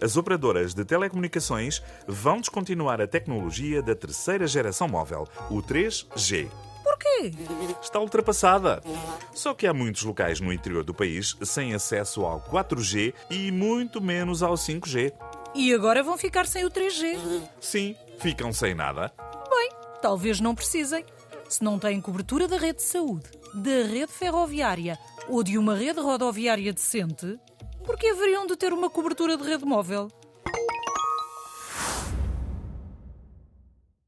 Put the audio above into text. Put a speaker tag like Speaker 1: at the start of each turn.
Speaker 1: As operadoras de telecomunicações vão descontinuar a tecnologia da terceira geração móvel, o 3G.
Speaker 2: Porquê?
Speaker 1: Está ultrapassada. Só que há muitos locais no interior do país sem acesso ao 4G e muito menos ao 5G.
Speaker 2: E agora vão ficar sem o 3G.
Speaker 1: Sim, ficam sem nada.
Speaker 2: Bem, talvez não precisem. Se não têm cobertura da rede de saúde, da rede ferroviária ou de uma rede rodoviária decente, por que haveriam de ter uma cobertura de rede móvel?